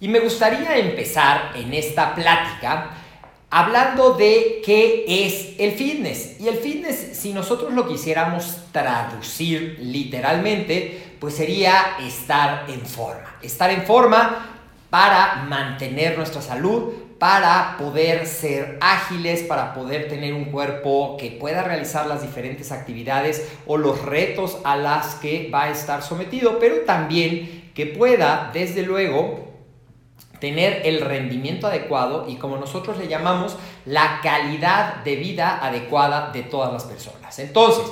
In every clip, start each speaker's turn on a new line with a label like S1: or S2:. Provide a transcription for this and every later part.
S1: Y me gustaría empezar en esta plática hablando de qué es el fitness. Y el fitness, si nosotros lo quisiéramos traducir literalmente, pues sería estar en forma. Estar en forma para mantener nuestra salud, para poder ser ágiles, para poder tener un cuerpo que pueda realizar las diferentes actividades o los retos a las que va a estar sometido, pero también que pueda, desde luego, tener el rendimiento adecuado y como nosotros le llamamos la calidad de vida adecuada de todas las personas. Entonces,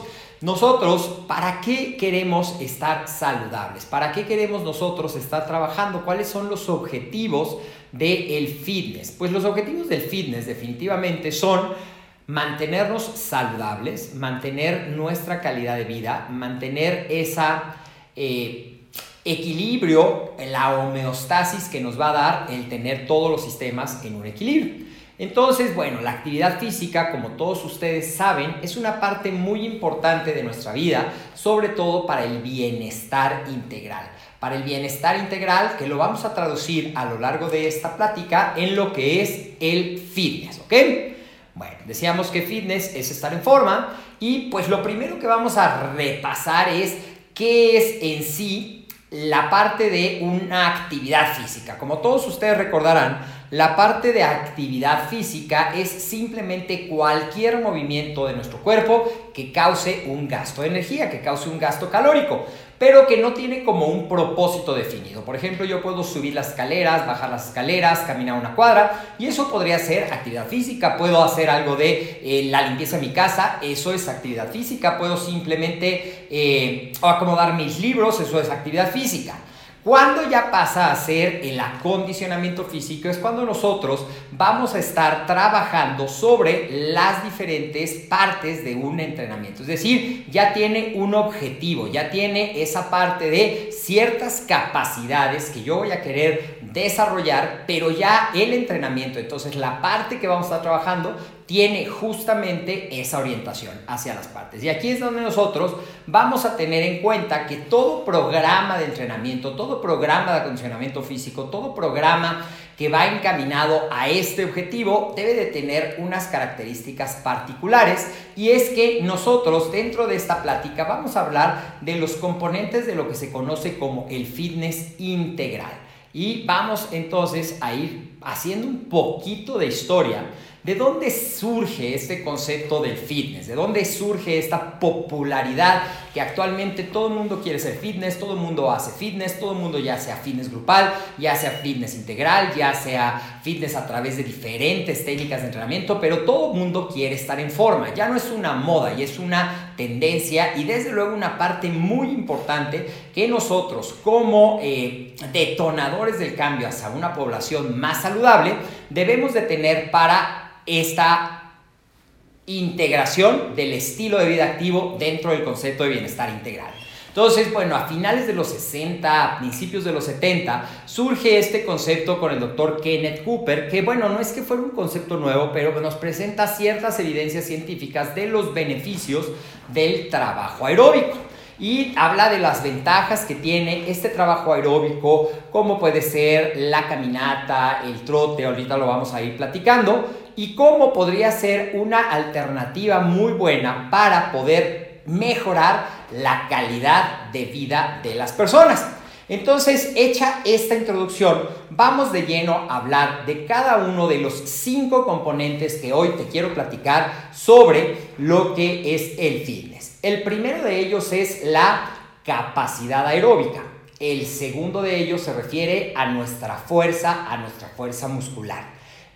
S1: nosotros, ¿para qué queremos estar saludables? ¿Para qué queremos nosotros estar trabajando? ¿Cuáles son los objetivos del fitness? Pues los objetivos del fitness definitivamente son mantenernos saludables, mantener nuestra calidad de vida, mantener esa... Eh, equilibrio, la homeostasis que nos va a dar el tener todos los sistemas en un equilibrio. Entonces, bueno, la actividad física, como todos ustedes saben, es una parte muy importante de nuestra vida, sobre todo para el bienestar integral. Para el bienestar integral, que lo vamos a traducir a lo largo de esta plática en lo que es el fitness, ¿ok? Bueno, decíamos que fitness es estar en forma y pues lo primero que vamos a repasar es qué es en sí la parte de una actividad física. Como todos ustedes recordarán, la parte de actividad física es simplemente cualquier movimiento de nuestro cuerpo que cause un gasto de energía, que cause un gasto calórico pero que no tiene como un propósito definido. Por ejemplo, yo puedo subir las escaleras, bajar las escaleras, caminar una cuadra, y eso podría ser actividad física. Puedo hacer algo de eh, la limpieza de mi casa, eso es actividad física. Puedo simplemente eh, acomodar mis libros, eso es actividad física. Cuando ya pasa a ser el acondicionamiento físico es cuando nosotros vamos a estar trabajando sobre las diferentes partes de un entrenamiento. Es decir, ya tiene un objetivo, ya tiene esa parte de ciertas capacidades que yo voy a querer desarrollar, pero ya el entrenamiento, entonces la parte que vamos a estar trabajando tiene justamente esa orientación hacia las partes. Y aquí es donde nosotros vamos a tener en cuenta que todo programa de entrenamiento, todo programa de acondicionamiento físico, todo programa que va encaminado a este objetivo debe de tener unas características particulares y es que nosotros dentro de esta plática vamos a hablar de los componentes de lo que se conoce como el fitness integral. Y vamos entonces a ir haciendo un poquito de historia ¿De dónde surge este concepto del fitness? ¿De dónde surge esta popularidad que actualmente todo el mundo quiere ser fitness, todo el mundo hace fitness, todo el mundo ya sea fitness grupal, ya sea fitness integral, ya sea fitness a través de diferentes técnicas de entrenamiento, pero todo el mundo quiere estar en forma. Ya no es una moda y es una tendencia y desde luego una parte muy importante que nosotros como eh, detonadores del cambio hacia una población más saludable debemos de tener para esta integración del estilo de vida activo dentro del concepto de bienestar integral. Entonces, bueno, a finales de los 60, a principios de los 70, surge este concepto con el doctor Kenneth Cooper, que bueno, no es que fuera un concepto nuevo, pero nos presenta ciertas evidencias científicas de los beneficios del trabajo aeróbico y habla de las ventajas que tiene este trabajo aeróbico, como puede ser la caminata, el trote, ahorita lo vamos a ir platicando, y cómo podría ser una alternativa muy buena para poder mejorar la calidad de vida de las personas. Entonces, hecha esta introducción, vamos de lleno a hablar de cada uno de los cinco componentes que hoy te quiero platicar sobre lo que es el fitness. El primero de ellos es la capacidad aeróbica. El segundo de ellos se refiere a nuestra fuerza, a nuestra fuerza muscular.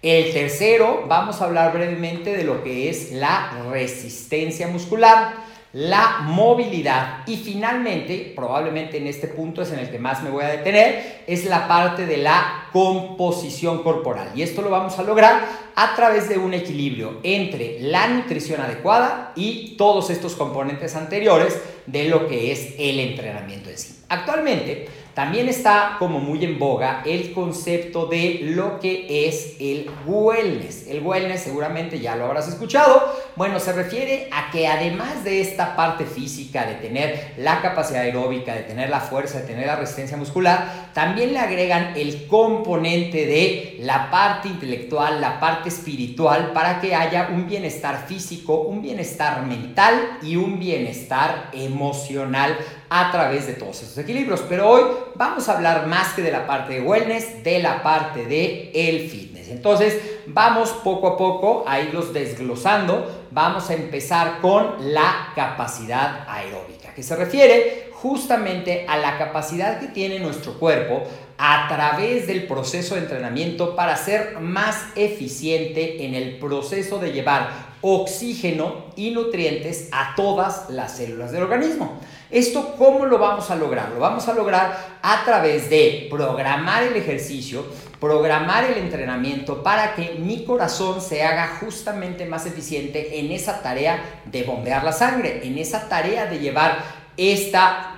S1: El tercero, vamos a hablar brevemente de lo que es la resistencia muscular la movilidad y finalmente, probablemente en este punto es en el que más me voy a detener, es la parte de la composición corporal. Y esto lo vamos a lograr a través de un equilibrio entre la nutrición adecuada y todos estos componentes anteriores de lo que es el entrenamiento en sí. Actualmente, también está como muy en boga el concepto de lo que es el wellness. El wellness seguramente ya lo habrás escuchado. Bueno, se refiere a que además de esta parte física, de tener la capacidad aeróbica, de tener la fuerza, de tener la resistencia muscular, también le agregan el componente de la parte intelectual, la parte espiritual, para que haya un bienestar físico, un bienestar mental y un bienestar emocional a través de todos esos equilibrios. Pero hoy vamos a hablar más que de la parte de wellness, de la parte de el fitness. Entonces, vamos poco a poco a irlos desglosando. Vamos a empezar con la capacidad aeróbica, que se refiere justamente a la capacidad que tiene nuestro cuerpo a través del proceso de entrenamiento para ser más eficiente en el proceso de llevar oxígeno y nutrientes a todas las células del organismo. ¿Esto cómo lo vamos a lograr? Lo vamos a lograr a través de programar el ejercicio, programar el entrenamiento para que mi corazón se haga justamente más eficiente en esa tarea de bombear la sangre, en esa tarea de llevar esta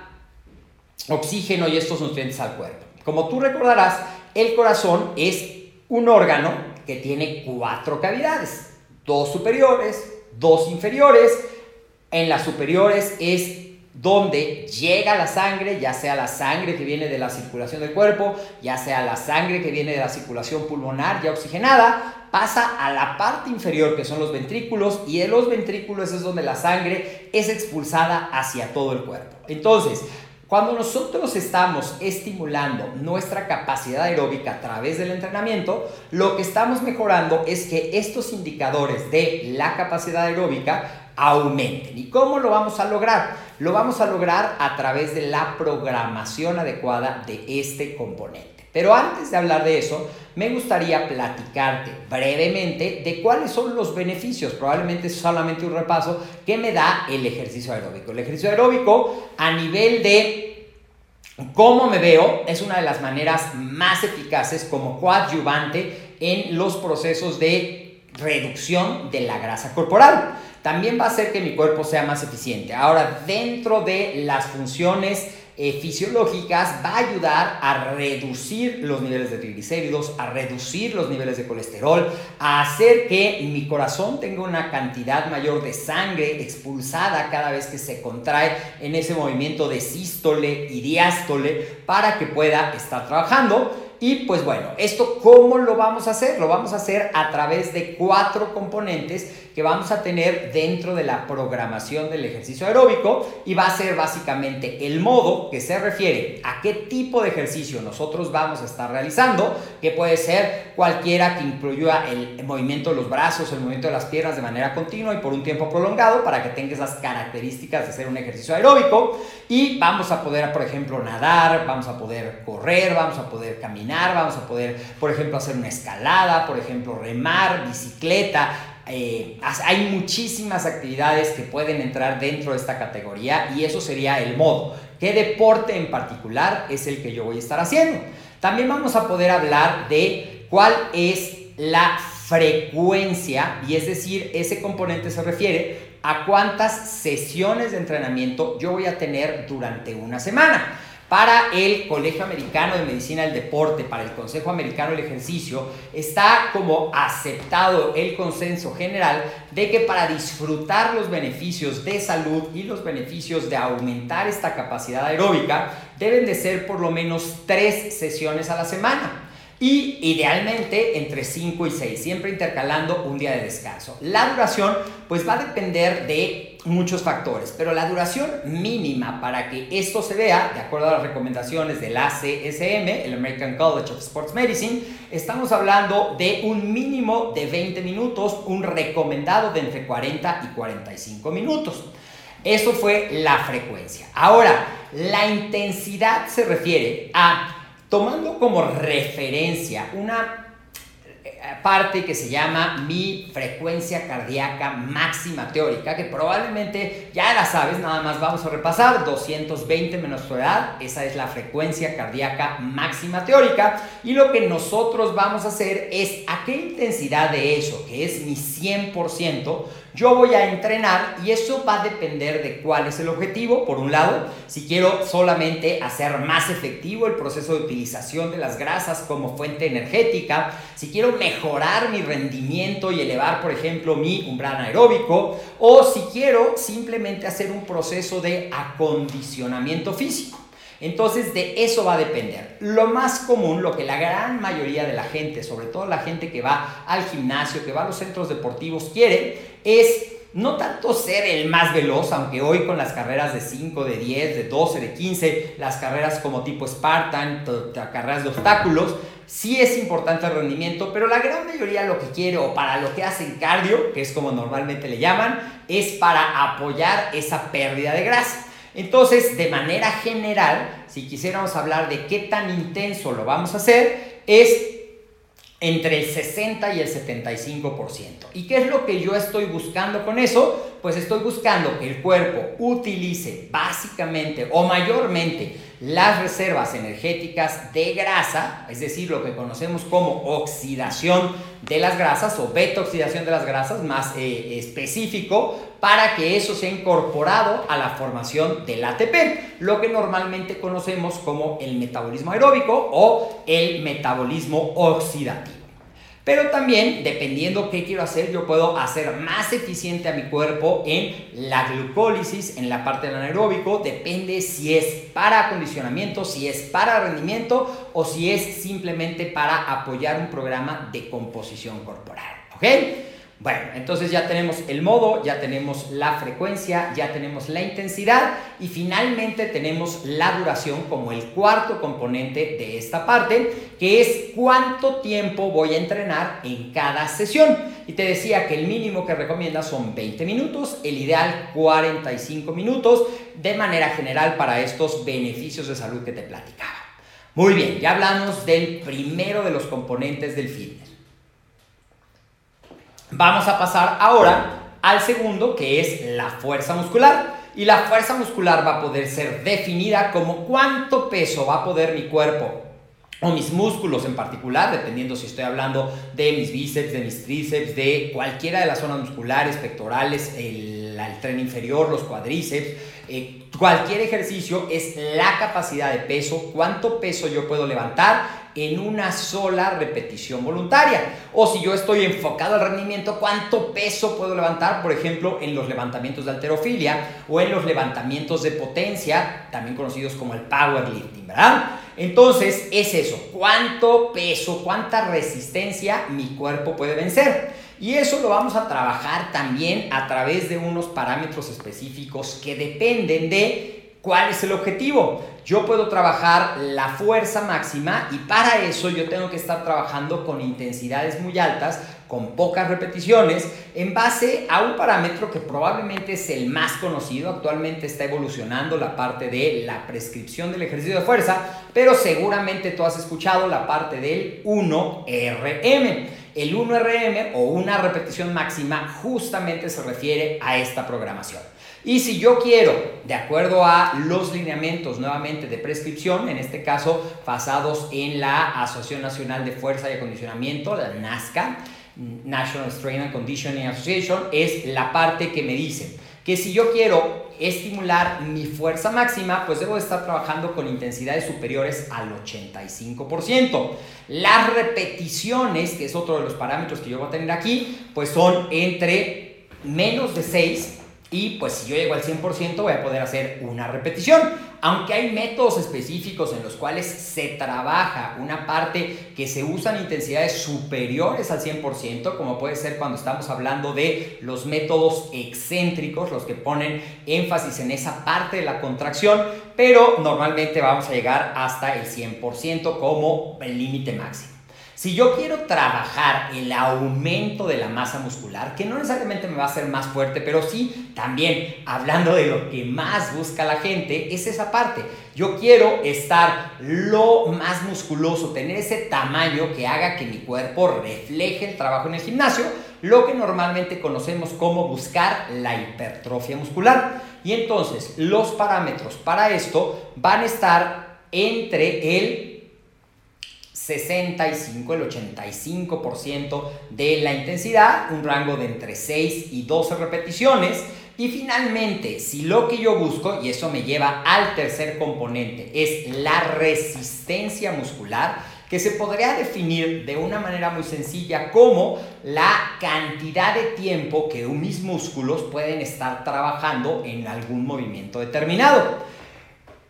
S1: oxígeno y estos nutrientes al cuerpo. Como tú recordarás, el corazón es un órgano que tiene cuatro cavidades, dos superiores, dos inferiores. En las superiores es donde llega la sangre, ya sea la sangre que viene de la circulación del cuerpo, ya sea la sangre que viene de la circulación pulmonar ya oxigenada, pasa a la parte inferior que son los ventrículos y en los ventrículos es donde la sangre es expulsada hacia todo el cuerpo. Entonces, cuando nosotros estamos estimulando nuestra capacidad aeróbica a través del entrenamiento, lo que estamos mejorando es que estos indicadores de la capacidad aeróbica aumenten. ¿Y cómo lo vamos a lograr? Lo vamos a lograr a través de la programación adecuada de este componente. Pero antes de hablar de eso, me gustaría platicarte brevemente de cuáles son los beneficios, probablemente es solamente un repaso, que me da el ejercicio aeróbico. El ejercicio aeróbico a nivel de cómo me veo es una de las maneras más eficaces como coadyuvante en los procesos de reducción de la grasa corporal también va a hacer que mi cuerpo sea más eficiente. Ahora, dentro de las funciones eh, fisiológicas va a ayudar a reducir los niveles de triglicéridos, a reducir los niveles de colesterol, a hacer que mi corazón tenga una cantidad mayor de sangre expulsada cada vez que se contrae en ese movimiento de sístole y diástole para que pueda estar trabajando. Y pues bueno, ¿esto cómo lo vamos a hacer? Lo vamos a hacer a través de cuatro componentes que vamos a tener dentro de la programación del ejercicio aeróbico y va a ser básicamente el modo que se refiere a qué tipo de ejercicio nosotros vamos a estar realizando, que puede ser cualquiera que incluya el movimiento de los brazos, el movimiento de las piernas de manera continua y por un tiempo prolongado para que tenga esas características de ser un ejercicio aeróbico. Y vamos a poder, por ejemplo, nadar, vamos a poder correr, vamos a poder caminar, vamos a poder, por ejemplo, hacer una escalada, por ejemplo, remar, bicicleta, eh, hay muchísimas actividades que pueden entrar dentro de esta categoría y eso sería el modo. ¿Qué deporte en particular es el que yo voy a estar haciendo? También vamos a poder hablar de cuál es la frecuencia y es decir, ese componente se refiere a cuántas sesiones de entrenamiento yo voy a tener durante una semana. Para el Colegio Americano de Medicina del Deporte, para el Consejo Americano del Ejercicio, está como aceptado el consenso general de que para disfrutar los beneficios de salud y los beneficios de aumentar esta capacidad aeróbica, deben de ser por lo menos tres sesiones a la semana y idealmente entre 5 y 6, siempre intercalando un día de descanso. La duración pues va a depender de muchos factores, pero la duración mínima para que esto se vea, de acuerdo a las recomendaciones del ACSM, el American College of Sports Medicine, estamos hablando de un mínimo de 20 minutos, un recomendado de entre 40 y 45 minutos. Eso fue la frecuencia. Ahora, la intensidad se refiere a tomando como referencia una parte que se llama mi frecuencia cardíaca máxima teórica, que probablemente ya la sabes, nada más vamos a repasar, 220 menos tu edad, esa es la frecuencia cardíaca máxima teórica, y lo que nosotros vamos a hacer es a qué intensidad de eso, que es mi 100%, yo voy a entrenar y eso va a depender de cuál es el objetivo. Por un lado, si quiero solamente hacer más efectivo el proceso de utilización de las grasas como fuente energética, si quiero mejorar mi rendimiento y elevar, por ejemplo, mi umbral aeróbico, o si quiero simplemente hacer un proceso de acondicionamiento físico. Entonces de eso va a depender. Lo más común, lo que la gran mayoría de la gente, sobre todo la gente que va al gimnasio, que va a los centros deportivos, quiere es no tanto ser el más veloz, aunque hoy con las carreras de 5, de 10, de 12, de 15, las carreras como tipo Spartan, carreras de obstáculos, sí es importante el rendimiento, pero la gran mayoría lo que quiere o para lo que hacen cardio, que es como normalmente le llaman, es para apoyar esa pérdida de grasa. Entonces, de manera general, si quisiéramos hablar de qué tan intenso lo vamos a hacer, es entre el 60 y el 75%. ¿Y qué es lo que yo estoy buscando con eso? Pues estoy buscando que el cuerpo utilice básicamente o mayormente las reservas energéticas de grasa, es decir, lo que conocemos como oxidación de las grasas o beta oxidación de las grasas, más eh, específico, para que eso sea incorporado a la formación del ATP, lo que normalmente conocemos como el metabolismo aeróbico o el metabolismo oxidativo. Pero también, dependiendo qué quiero hacer, yo puedo hacer más eficiente a mi cuerpo en la glucólisis, en la parte del anaeróbico. Depende si es para acondicionamiento, si es para rendimiento o si es simplemente para apoyar un programa de composición corporal. ¿Ok? Bueno, entonces ya tenemos el modo, ya tenemos la frecuencia, ya tenemos la intensidad y finalmente tenemos la duración como el cuarto componente de esta parte, que es cuánto tiempo voy a entrenar en cada sesión. Y te decía que el mínimo que recomienda son 20 minutos, el ideal 45 minutos, de manera general para estos beneficios de salud que te platicaba. Muy bien, ya hablamos del primero de los componentes del fitness. Vamos a pasar ahora al segundo, que es la fuerza muscular. Y la fuerza muscular va a poder ser definida como cuánto peso va a poder mi cuerpo o mis músculos en particular, dependiendo si estoy hablando de mis bíceps, de mis tríceps, de cualquiera de las zonas musculares, pectorales, el, tren inferior, los cuadríceps, eh, cualquier ejercicio es la capacidad de peso, cuánto peso yo puedo levantar en una sola repetición voluntaria. O si yo estoy enfocado al rendimiento, ¿cuánto peso puedo levantar? Por ejemplo, en los levantamientos de alterofilia o en los levantamientos de potencia, también conocidos como el powerlifting, ¿verdad? Entonces, es eso, cuánto peso, cuánta resistencia mi cuerpo puede vencer. Y eso lo vamos a trabajar también a través de unos parámetros específicos que dependen de ¿Cuál es el objetivo? Yo puedo trabajar la fuerza máxima y para eso yo tengo que estar trabajando con intensidades muy altas, con pocas repeticiones, en base a un parámetro que probablemente es el más conocido. Actualmente está evolucionando la parte de la prescripción del ejercicio de fuerza, pero seguramente tú has escuchado la parte del 1RM. El 1RM o una repetición máxima justamente se refiere a esta programación. Y si yo quiero, de acuerdo a los lineamientos nuevamente de prescripción, en este caso basados en la Asociación Nacional de Fuerza y Acondicionamiento, la NASCA, National Strength and Conditioning Association, es la parte que me dice que si yo quiero estimular mi fuerza máxima, pues debo estar trabajando con intensidades superiores al 85%. Las repeticiones, que es otro de los parámetros que yo voy a tener aquí, pues son entre menos de 6 y pues si yo llego al 100% voy a poder hacer una repetición. Aunque hay métodos específicos en los cuales se trabaja una parte que se usan intensidades superiores al 100%, como puede ser cuando estamos hablando de los métodos excéntricos, los que ponen énfasis en esa parte de la contracción, pero normalmente vamos a llegar hasta el 100% como el límite máximo. Si yo quiero trabajar el aumento de la masa muscular, que no necesariamente me va a hacer más fuerte, pero sí también hablando de lo que más busca la gente, es esa parte. Yo quiero estar lo más musculoso, tener ese tamaño que haga que mi cuerpo refleje el trabajo en el gimnasio, lo que normalmente conocemos como buscar la hipertrofia muscular. Y entonces los parámetros para esto van a estar entre el 65, el 85% de la intensidad, un rango de entre 6 y 12 repeticiones. Y finalmente, si lo que yo busco, y eso me lleva al tercer componente, es la resistencia muscular, que se podría definir de una manera muy sencilla como la cantidad de tiempo que mis músculos pueden estar trabajando en algún movimiento determinado.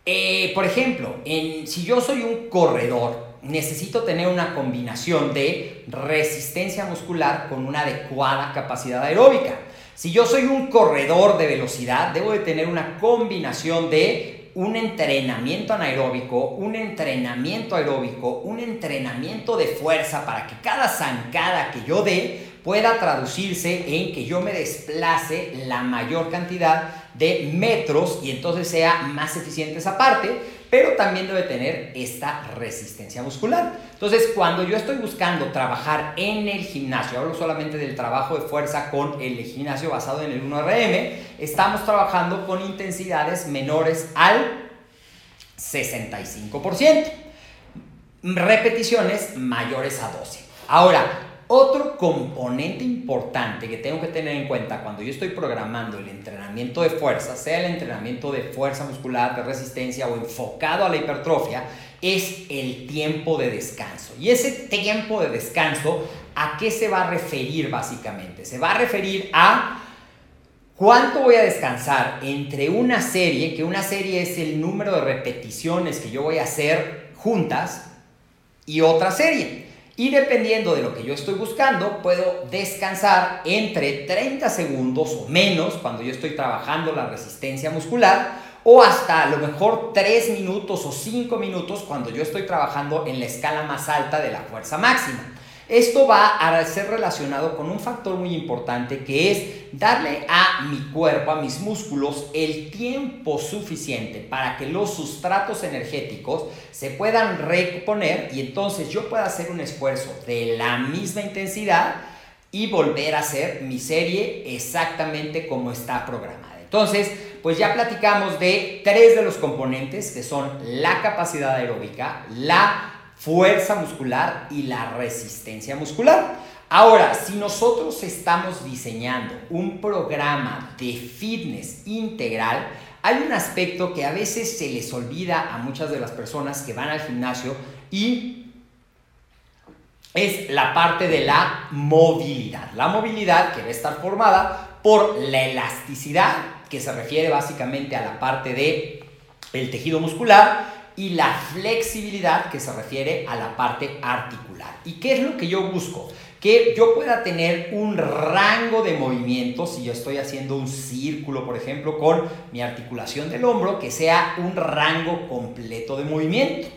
S1: Eh, por ejemplo, en, si yo soy un corredor, necesito tener una combinación de resistencia muscular con una adecuada capacidad aeróbica. Si yo soy un corredor de velocidad, debo de tener una combinación de un entrenamiento anaeróbico, un entrenamiento aeróbico, un entrenamiento de fuerza para que cada zancada que yo dé pueda traducirse en que yo me desplace la mayor cantidad de metros y entonces sea más eficiente esa parte, pero también debe tener esta resistencia muscular. Entonces, cuando yo estoy buscando trabajar en el gimnasio, hablo solamente del trabajo de fuerza con el gimnasio basado en el 1RM, estamos trabajando con intensidades menores al 65%, repeticiones mayores a 12. Ahora, otro componente importante que tengo que tener en cuenta cuando yo estoy programando el entrenamiento de fuerza, sea el entrenamiento de fuerza muscular, de resistencia o enfocado a la hipertrofia, es el tiempo de descanso. Y ese tiempo de descanso, ¿a qué se va a referir básicamente? Se va a referir a cuánto voy a descansar entre una serie, que una serie es el número de repeticiones que yo voy a hacer juntas, y otra serie. Y dependiendo de lo que yo estoy buscando, puedo descansar entre 30 segundos o menos cuando yo estoy trabajando la resistencia muscular o hasta a lo mejor 3 minutos o 5 minutos cuando yo estoy trabajando en la escala más alta de la fuerza máxima. Esto va a ser relacionado con un factor muy importante que es darle a mi cuerpo, a mis músculos, el tiempo suficiente para que los sustratos energéticos se puedan reponer y entonces yo pueda hacer un esfuerzo de la misma intensidad y volver a hacer mi serie exactamente como está programada. Entonces, pues ya platicamos de tres de los componentes que son la capacidad aeróbica, la fuerza muscular y la resistencia muscular. Ahora, si nosotros estamos diseñando un programa de fitness integral, hay un aspecto que a veces se les olvida a muchas de las personas que van al gimnasio y es la parte de la movilidad. La movilidad que va a estar formada por la elasticidad, que se refiere básicamente a la parte de el tejido muscular, y la flexibilidad que se refiere a la parte articular. ¿Y qué es lo que yo busco? Que yo pueda tener un rango de movimiento, si yo estoy haciendo un círculo, por ejemplo, con mi articulación del hombro, que sea un rango completo de movimiento.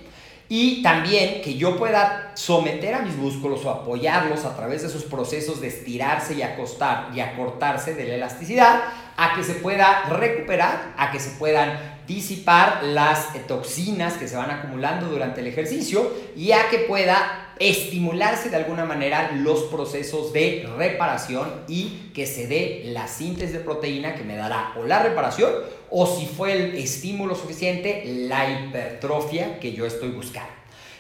S1: Y también que yo pueda someter a mis músculos o apoyarlos a través de esos procesos de estirarse y acostar y acortarse de la elasticidad a que se pueda recuperar, a que se puedan disipar las toxinas que se van acumulando durante el ejercicio y a que pueda estimularse de alguna manera los procesos de reparación y que se dé la síntesis de proteína que me dará o la reparación o si fue el estímulo suficiente, la hipertrofia que yo estoy buscando.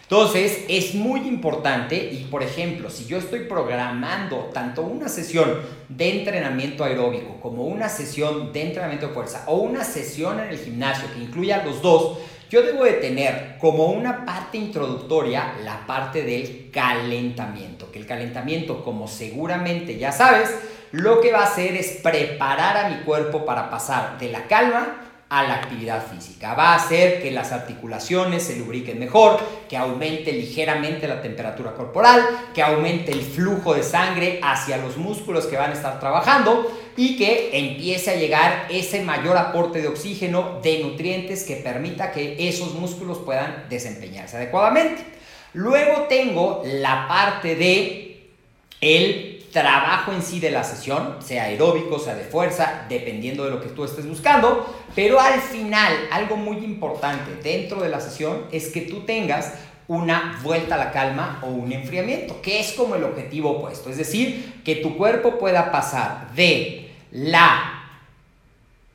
S1: Entonces, es muy importante y, por ejemplo, si yo estoy programando tanto una sesión de entrenamiento aeróbico como una sesión de entrenamiento de fuerza o una sesión en el gimnasio que incluya los dos, yo debo de tener como una parte introductoria la parte del calentamiento, que el calentamiento, como seguramente ya sabes, lo que va a hacer es preparar a mi cuerpo para pasar de la calma a la actividad física. Va a hacer que las articulaciones se lubriquen mejor, que aumente ligeramente la temperatura corporal, que aumente el flujo de sangre hacia los músculos que van a estar trabajando y que empiece a llegar ese mayor aporte de oxígeno, de nutrientes que permita que esos músculos puedan desempeñarse adecuadamente. Luego tengo la parte de el trabajo en sí de la sesión, sea aeróbico, sea de fuerza, dependiendo de lo que tú estés buscando, pero al final, algo muy importante dentro de la sesión es que tú tengas una vuelta a la calma o un enfriamiento, que es como el objetivo opuesto, es decir, que tu cuerpo pueda pasar de la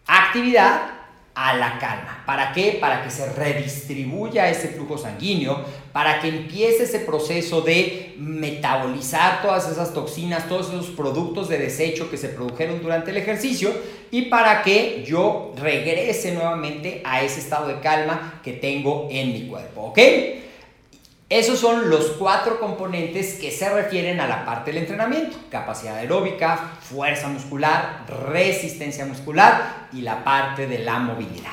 S1: actividad a la calma. ¿Para qué? Para que se redistribuya ese flujo sanguíneo, para que empiece ese proceso de metabolizar todas esas toxinas, todos esos productos de desecho que se produjeron durante el ejercicio y para que yo regrese nuevamente a ese estado de calma que tengo en mi cuerpo, ¿ok? Esos son los cuatro componentes que se refieren a la parte del entrenamiento. Capacidad aeróbica, fuerza muscular, resistencia muscular y la parte de la movilidad.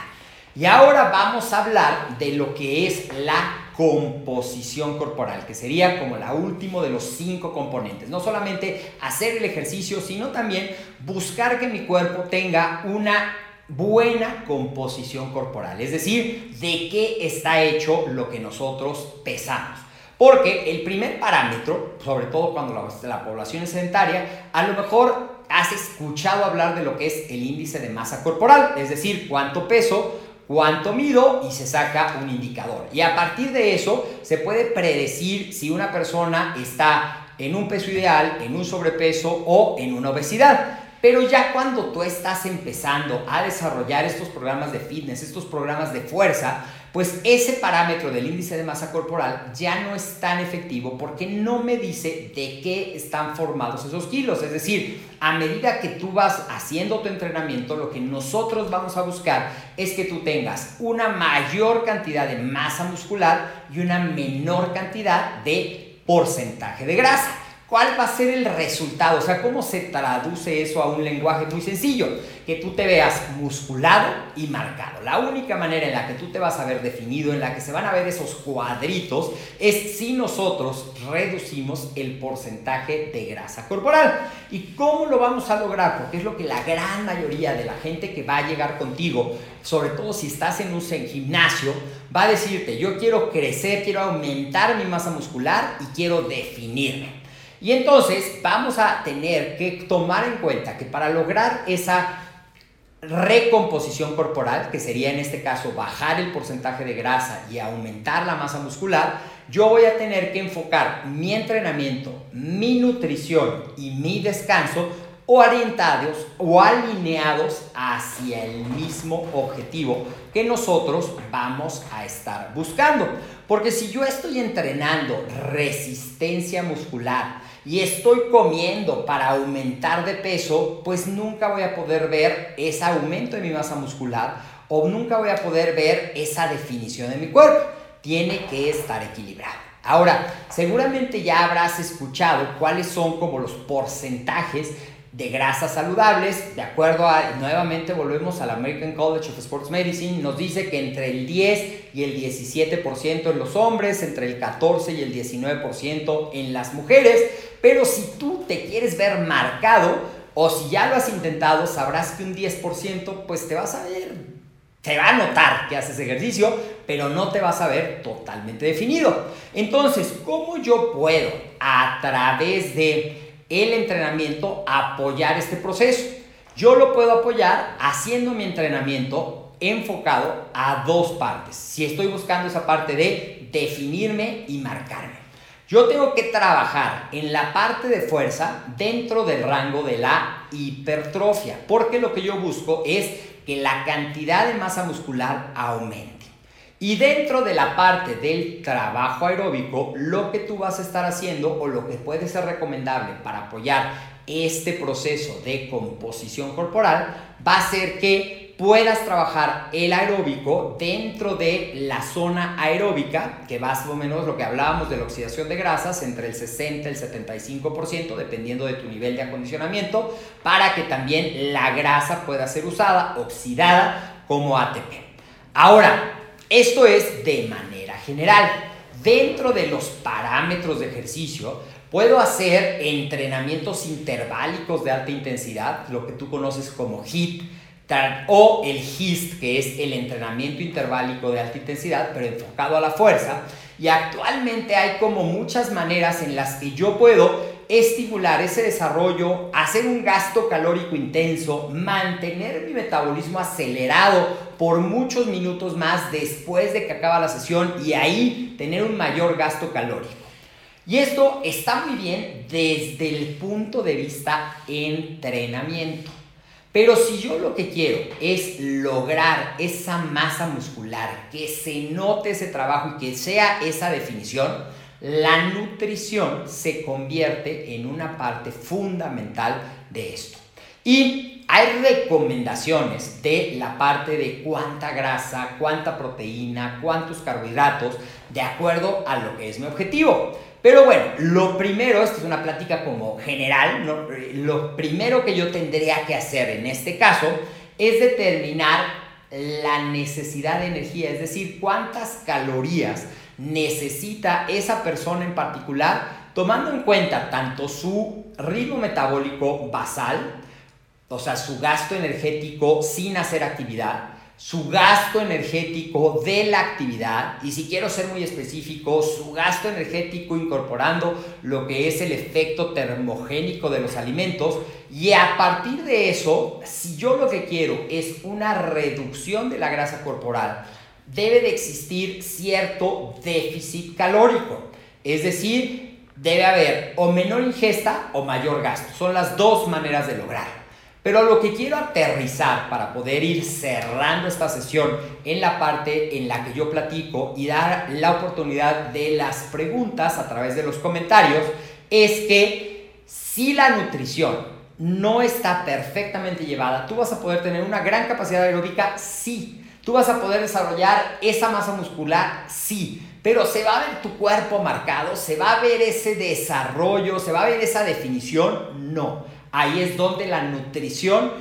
S1: Y ahora vamos a hablar de lo que es la composición corporal, que sería como la última de los cinco componentes. No solamente hacer el ejercicio, sino también buscar que mi cuerpo tenga una buena composición corporal, es decir, de qué está hecho lo que nosotros pesamos. Porque el primer parámetro, sobre todo cuando la, población es sedentaria, a lo mejor has escuchado hablar de lo que es el índice de masa corporal, es decir, cuánto peso, cuánto mido y se saca un indicador. Y a partir de eso se puede predecir si una persona está en un peso ideal, en un sobrepeso o en una obesidad. Pero ya cuando tú estás empezando a desarrollar estos programas de fitness, estos programas de fuerza, pues ese parámetro del índice de masa corporal ya no es tan efectivo porque no me dice de qué están formados esos kilos. Es decir, a medida que tú vas haciendo tu entrenamiento, lo que nosotros vamos a buscar es que tú tengas una mayor cantidad de masa muscular y una menor cantidad de porcentaje de grasa. ¿Cuál va a ser el resultado? O sea, ¿cómo se traduce eso a un lenguaje muy sencillo? Que tú te veas musculado y marcado. La única manera en la que tú te vas a ver definido, en la que se van a ver esos cuadritos, es si nosotros reducimos el porcentaje de grasa corporal. ¿Y cómo lo vamos a lograr? Porque es lo que la gran mayoría de la gente que va a llegar contigo, sobre todo si estás en un gimnasio, va a decirte, yo quiero crecer, quiero aumentar mi masa muscular y quiero definirme. Y entonces vamos a tener que tomar en cuenta que para lograr esa recomposición corporal, que sería en este caso bajar el porcentaje de grasa y aumentar la masa muscular, yo voy a tener que enfocar mi entrenamiento, mi nutrición y mi descanso orientados o alineados hacia el mismo objetivo que nosotros vamos a estar buscando. Porque si yo estoy entrenando resistencia muscular, y estoy comiendo para aumentar de peso, pues nunca voy a poder ver ese aumento de mi masa muscular o nunca voy a poder ver esa definición de mi cuerpo. Tiene que estar equilibrado. Ahora, seguramente ya habrás escuchado cuáles son como los porcentajes de grasas saludables, de acuerdo a, nuevamente volvemos al American College of Sports Medicine, nos dice que entre el 10 y el 17% en los hombres, entre el 14 y el 19% en las mujeres, pero si tú te quieres ver marcado, o si ya lo has intentado, sabrás que un 10% pues te vas a ver, te va a notar que haces ejercicio, pero no te vas a ver totalmente definido. Entonces, ¿cómo yo puedo a través de el entrenamiento apoyar este proceso? yo lo puedo apoyar haciendo mi entrenamiento enfocado a dos partes. Si estoy buscando esa parte de definirme y marcarme. Yo tengo que trabajar en la parte de fuerza dentro del rango de la hipertrofia, porque lo que yo busco es que la cantidad de masa muscular aumente. Y dentro de la parte del trabajo aeróbico, lo que tú vas a estar haciendo o lo que puede ser recomendable para apoyar este proceso de composición corporal va a ser que puedas trabajar el aeróbico dentro de la zona aeróbica, que más o menos lo que hablábamos de la oxidación de grasas, entre el 60 y el 75%, dependiendo de tu nivel de acondicionamiento, para que también la grasa pueda ser usada, oxidada como ATP. Ahora, esto es de manera general. Dentro de los parámetros de ejercicio, puedo hacer entrenamientos interválicos de alta intensidad, lo que tú conoces como HIIT, o el HIST, que es el entrenamiento interválico de alta intensidad, pero enfocado a la fuerza. Y actualmente hay como muchas maneras en las que yo puedo estimular ese desarrollo, hacer un gasto calórico intenso, mantener mi metabolismo acelerado por muchos minutos más después de que acaba la sesión y ahí tener un mayor gasto calórico. Y esto está muy bien desde el punto de vista entrenamiento. Pero si yo lo que quiero es lograr esa masa muscular, que se note ese trabajo y que sea esa definición, la nutrición se convierte en una parte fundamental de esto. Y hay recomendaciones de la parte de cuánta grasa, cuánta proteína, cuántos carbohidratos, de acuerdo a lo que es mi objetivo. Pero bueno, lo primero, esta es una plática como general, lo primero que yo tendría que hacer en este caso es determinar la necesidad de energía, es decir, cuántas calorías necesita esa persona en particular, tomando en cuenta tanto su ritmo metabólico basal, o sea, su gasto energético sin hacer actividad, su gasto energético de la actividad y si quiero ser muy específico, su gasto energético incorporando lo que es el efecto termogénico de los alimentos y a partir de eso, si yo lo que quiero es una reducción de la grasa corporal, debe de existir cierto déficit calórico, es decir, debe haber o menor ingesta o mayor gasto, son las dos maneras de lograrlo. Pero lo que quiero aterrizar para poder ir cerrando esta sesión en la parte en la que yo platico y dar la oportunidad de las preguntas a través de los comentarios es que si la nutrición no está perfectamente llevada, tú vas a poder tener una gran capacidad aeróbica, sí. Tú vas a poder desarrollar esa masa muscular, sí. Pero se va a ver tu cuerpo marcado, se va a ver ese desarrollo, se va a ver esa definición, no. Ahí es donde la nutrición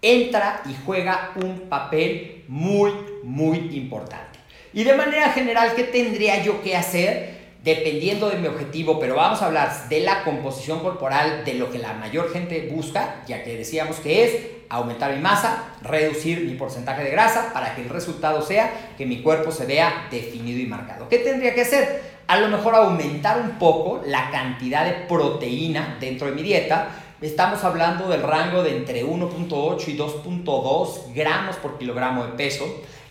S1: entra y juega un papel muy, muy importante. Y de manera general, ¿qué tendría yo que hacer? Dependiendo de mi objetivo, pero vamos a hablar de la composición corporal, de lo que la mayor gente busca, ya que decíamos que es aumentar mi masa, reducir mi porcentaje de grasa para que el resultado sea que mi cuerpo se vea definido y marcado. ¿Qué tendría que hacer? A lo mejor aumentar un poco la cantidad de proteína dentro de mi dieta, Estamos hablando del rango de entre 1.8 y 2.2 gramos por kilogramo de peso.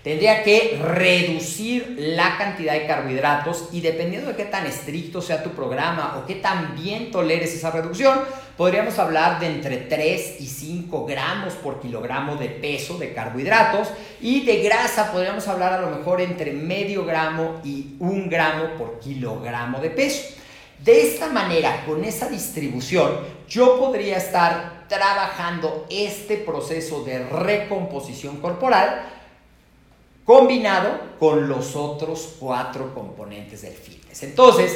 S1: Tendría que reducir la cantidad de carbohidratos y dependiendo de qué tan estricto sea tu programa o qué tan bien toleres esa reducción, podríamos hablar de entre 3 y 5 gramos por kilogramo de peso de carbohidratos y de grasa podríamos hablar a lo mejor entre medio gramo y un gramo por kilogramo de peso. De esta manera, con esa distribución, yo podría estar trabajando este proceso de recomposición corporal combinado con los otros cuatro componentes del fitness. Entonces,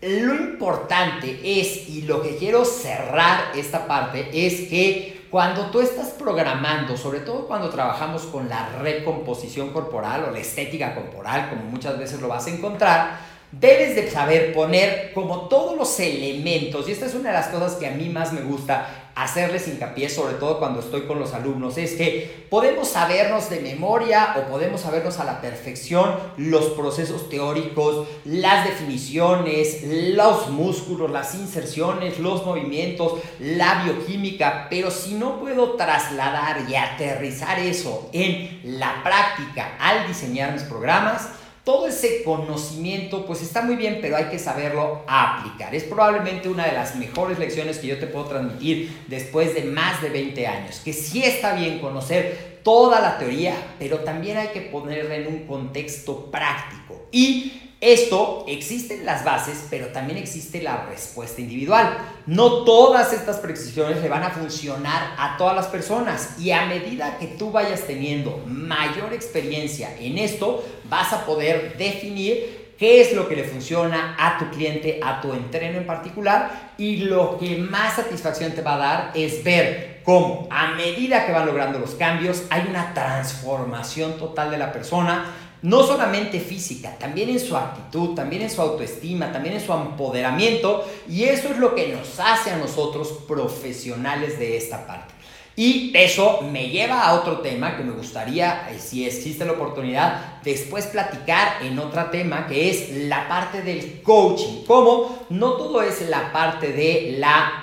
S1: lo importante es, y lo que quiero cerrar esta parte, es que cuando tú estás programando, sobre todo cuando trabajamos con la recomposición corporal o la estética corporal, como muchas veces lo vas a encontrar, debes de saber poner como todos los elementos, y esta es una de las cosas que a mí más me gusta, hacerles hincapié, sobre todo cuando estoy con los alumnos, es que podemos sabernos de memoria o podemos sabernos a la perfección los procesos teóricos, las definiciones, los músculos, las inserciones, los movimientos, la bioquímica, pero si no puedo trasladar y aterrizar eso en la práctica al diseñar mis programas, todo ese conocimiento pues está muy bien, pero hay que saberlo aplicar. Es probablemente una de las mejores lecciones que yo te puedo transmitir después de más de 20 años, que sí está bien conocer toda la teoría, pero también hay que ponerla en un contexto práctico. Y esto existen las bases, pero también existe la respuesta individual. No todas estas precisiones le van a funcionar a todas las personas y a medida que tú vayas teniendo mayor experiencia en esto, vas a poder definir qué es lo que le funciona a tu cliente, a tu entreno en particular y lo que más satisfacción te va a dar es ver cómo a medida que van logrando los cambios hay una transformación total de la persona no solamente física, también en su actitud, también en su autoestima, también en su empoderamiento, y eso es lo que nos hace a nosotros profesionales de esta parte. Y eso me lleva a otro tema que me gustaría, eh, si existe la oportunidad, después platicar en otro tema, que es la parte del coaching. Como no todo es la parte de la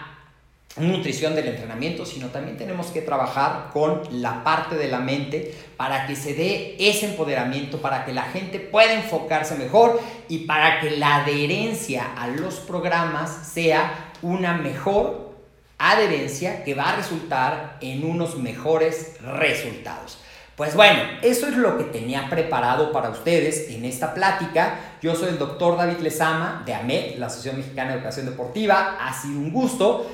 S1: nutrición del entrenamiento, sino también tenemos que trabajar con la parte de la mente para que se dé ese empoderamiento, para que la gente pueda enfocarse mejor y para que la adherencia a los programas sea una mejor adherencia que va a resultar en unos mejores resultados. Pues bueno, eso es lo que tenía preparado para ustedes en esta plática. Yo soy el doctor David Lezama de AMED, la Asociación Mexicana de Educación Deportiva. Ha sido un gusto